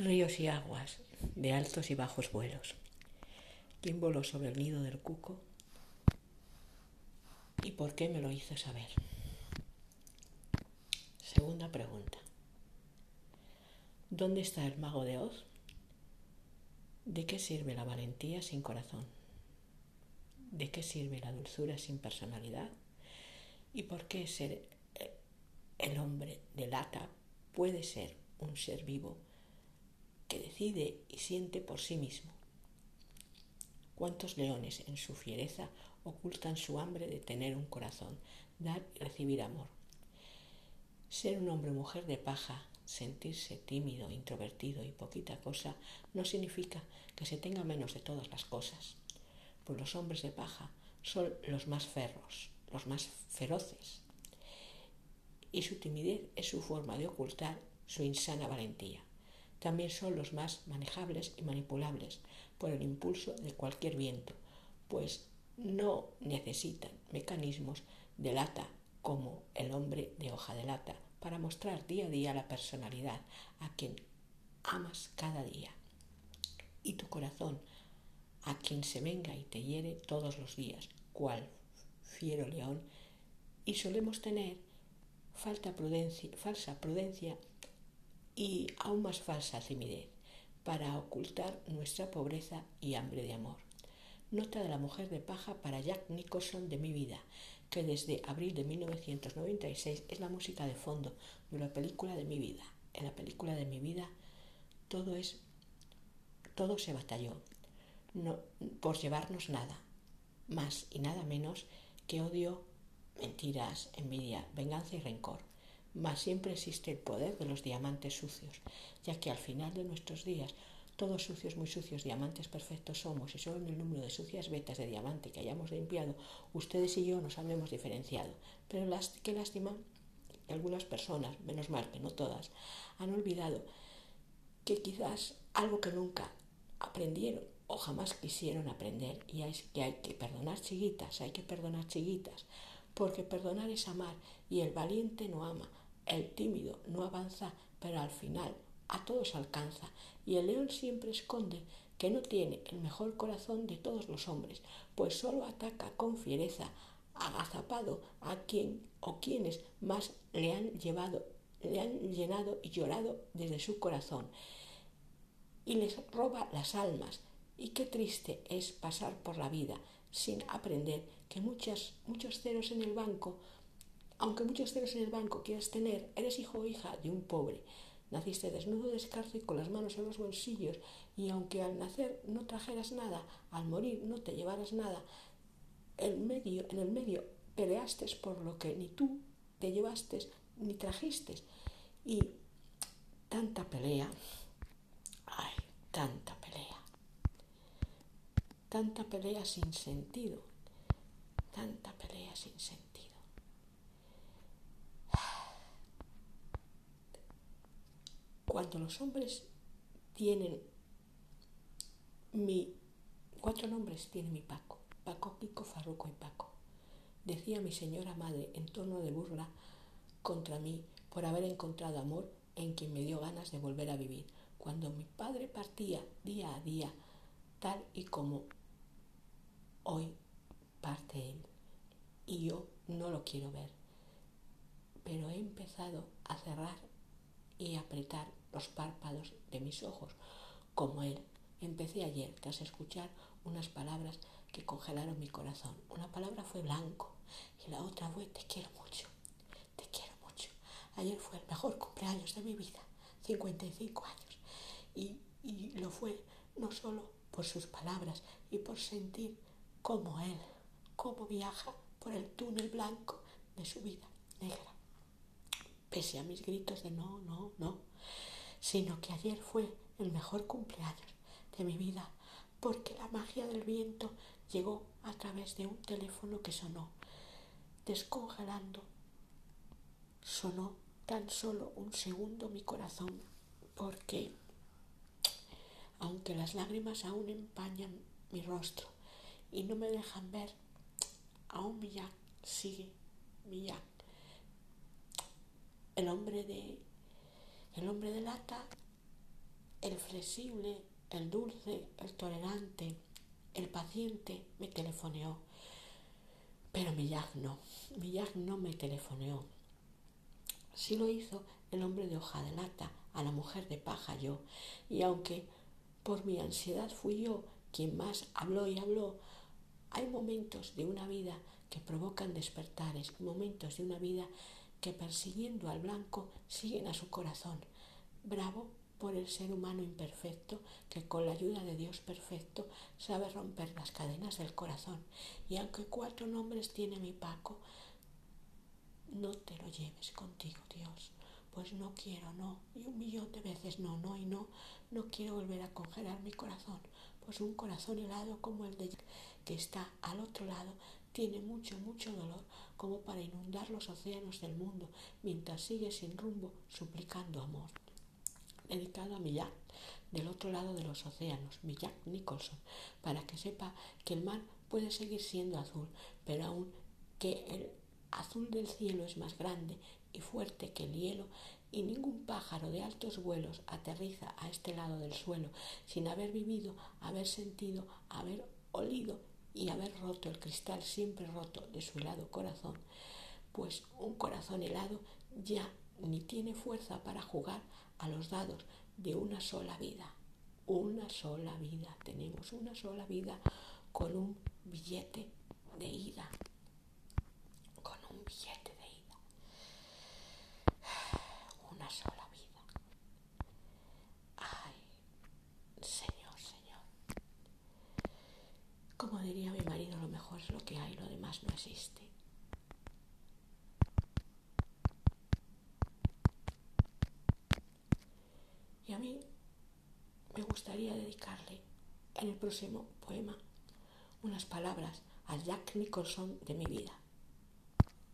ríos y aguas, de altos y bajos vuelos. ¿Quién voló sobre el nido del cuco? ¿Y por qué me lo hizo saber? Segunda pregunta. ¿Dónde está el mago de Oz? ¿De qué sirve la valentía sin corazón? ¿De qué sirve la dulzura sin personalidad? ¿Y por qué ser el hombre de lata puede ser un ser vivo que decide y siente por sí mismo. ¿Cuántos leones en su fiereza ocultan su hambre de tener un corazón, dar y recibir amor? Ser un hombre o mujer de paja, sentirse tímido, introvertido y poquita cosa, no significa que se tenga menos de todas las cosas, pues los hombres de paja son los más ferros, los más feroces, y su timidez es su forma de ocultar su insana valentía también son los más manejables y manipulables por el impulso de cualquier viento, pues no necesitan mecanismos de lata como el hombre de hoja de lata para mostrar día a día la personalidad a quien amas cada día. Y tu corazón a quien se venga y te hiere todos los días, cual fiero león, y solemos tener falsa prudencia y aún más falsa timidez para ocultar nuestra pobreza y hambre de amor. Nota de la mujer de paja para Jack Nicholson de mi vida, que desde abril de 1996 es la música de fondo de la película de mi vida. En la película de mi vida todo es todo se batalló no, por llevarnos nada, más y nada menos que odio, mentiras, envidia, venganza y rencor mas siempre existe el poder de los diamantes sucios, ya que al final de nuestros días todos sucios, muy sucios, diamantes perfectos somos y solo en el número de sucias vetas de diamante que hayamos limpiado, ustedes y yo nos habremos diferenciado. Pero qué lástima que algunas personas, menos mal que no todas, han olvidado que quizás algo que nunca aprendieron o jamás quisieron aprender y es que hay que perdonar chiquitas, hay que perdonar chiquitas, porque perdonar es amar y el valiente no ama, el tímido no avanza, pero al final a todos alcanza, y el león siempre esconde que no tiene el mejor corazón de todos los hombres, pues solo ataca con fiereza, agazapado a quien o quienes más le han llevado, le han llenado y llorado desde su corazón, y les roba las almas. Y qué triste es pasar por la vida sin aprender que muchas, muchos ceros en el banco aunque muchos ceros en el banco quieras tener, eres hijo o hija de un pobre. Naciste desnudo, descalzo y con las manos en los bolsillos, y aunque al nacer no trajeras nada, al morir no te llevaras nada, el medio, en el medio peleaste por lo que ni tú te llevaste ni trajiste. Y tanta pelea, ay, tanta pelea, tanta pelea sin sentido, tanta pelea sin sentido. Cuando los hombres tienen mi cuatro nombres tiene mi Paco, Paco, Kiko, Farruco y Paco. Decía mi señora madre en tono de burla contra mí por haber encontrado amor en quien me dio ganas de volver a vivir. Cuando mi padre partía día a día, tal y como hoy parte él, y yo no lo quiero ver. Pero he empezado a cerrar y apretar los párpados de mis ojos, como él. Empecé ayer tras escuchar unas palabras que congelaron mi corazón. Una palabra fue blanco y la otra fue te quiero mucho, te quiero mucho. Ayer fue el mejor cumpleaños de mi vida, 55 años. Y, y lo fue no solo por sus palabras y por sentir cómo él, cómo viaja por el túnel blanco de su vida negra. Pese a mis gritos de no, no, no, sino que ayer fue el mejor cumpleaños de mi vida, porque la magia del viento llegó a través de un teléfono que sonó, descongelando. Sonó tan solo un segundo mi corazón, porque aunque las lágrimas aún empañan mi rostro y no me dejan ver, aún mi Jack sigue, mi Jack, el hombre de el hombre de lata el flexible, el dulce, el tolerante, el paciente me telefoneó. Pero Millag no, Millag no me telefoneó. Sí lo hizo el hombre de hoja de lata, a la mujer de paja yo. Y aunque por mi ansiedad fui yo quien más habló y habló, hay momentos de una vida que provocan despertares, momentos de una vida que persiguiendo al blanco siguen a su corazón. Bravo por el ser humano imperfecto que con la ayuda de Dios perfecto sabe romper las cadenas del corazón. Y aunque cuatro nombres tiene mi Paco, no te lo lleves contigo, Dios. Pues no quiero, no. Y un millón de veces no, no y no. No quiero volver a congelar mi corazón. Pues un corazón helado como el de que está al otro lado tiene mucho, mucho dolor como para inundar los océanos del mundo mientras sigue sin rumbo suplicando amor. Dedicado a Millar, del otro lado de los océanos, Millar Nicholson, para que sepa que el mar puede seguir siendo azul, pero aún que el azul del cielo es más grande y fuerte que el hielo y ningún pájaro de altos vuelos aterriza a este lado del suelo sin haber vivido, haber sentido, haber olido y haber roto el cristal siempre roto de su helado corazón, pues un corazón helado ya ni tiene fuerza para jugar a los dados de una sola vida. Una sola vida, tenemos una sola vida con un billete de ida. Con un billete de ida. Una sola vida. Ay, Señor, Señor. Como diría mi marido, lo mejor es lo que hay, lo demás no Y a mí me gustaría dedicarle en el próximo poema unas palabras a Jack Nicholson de mi vida.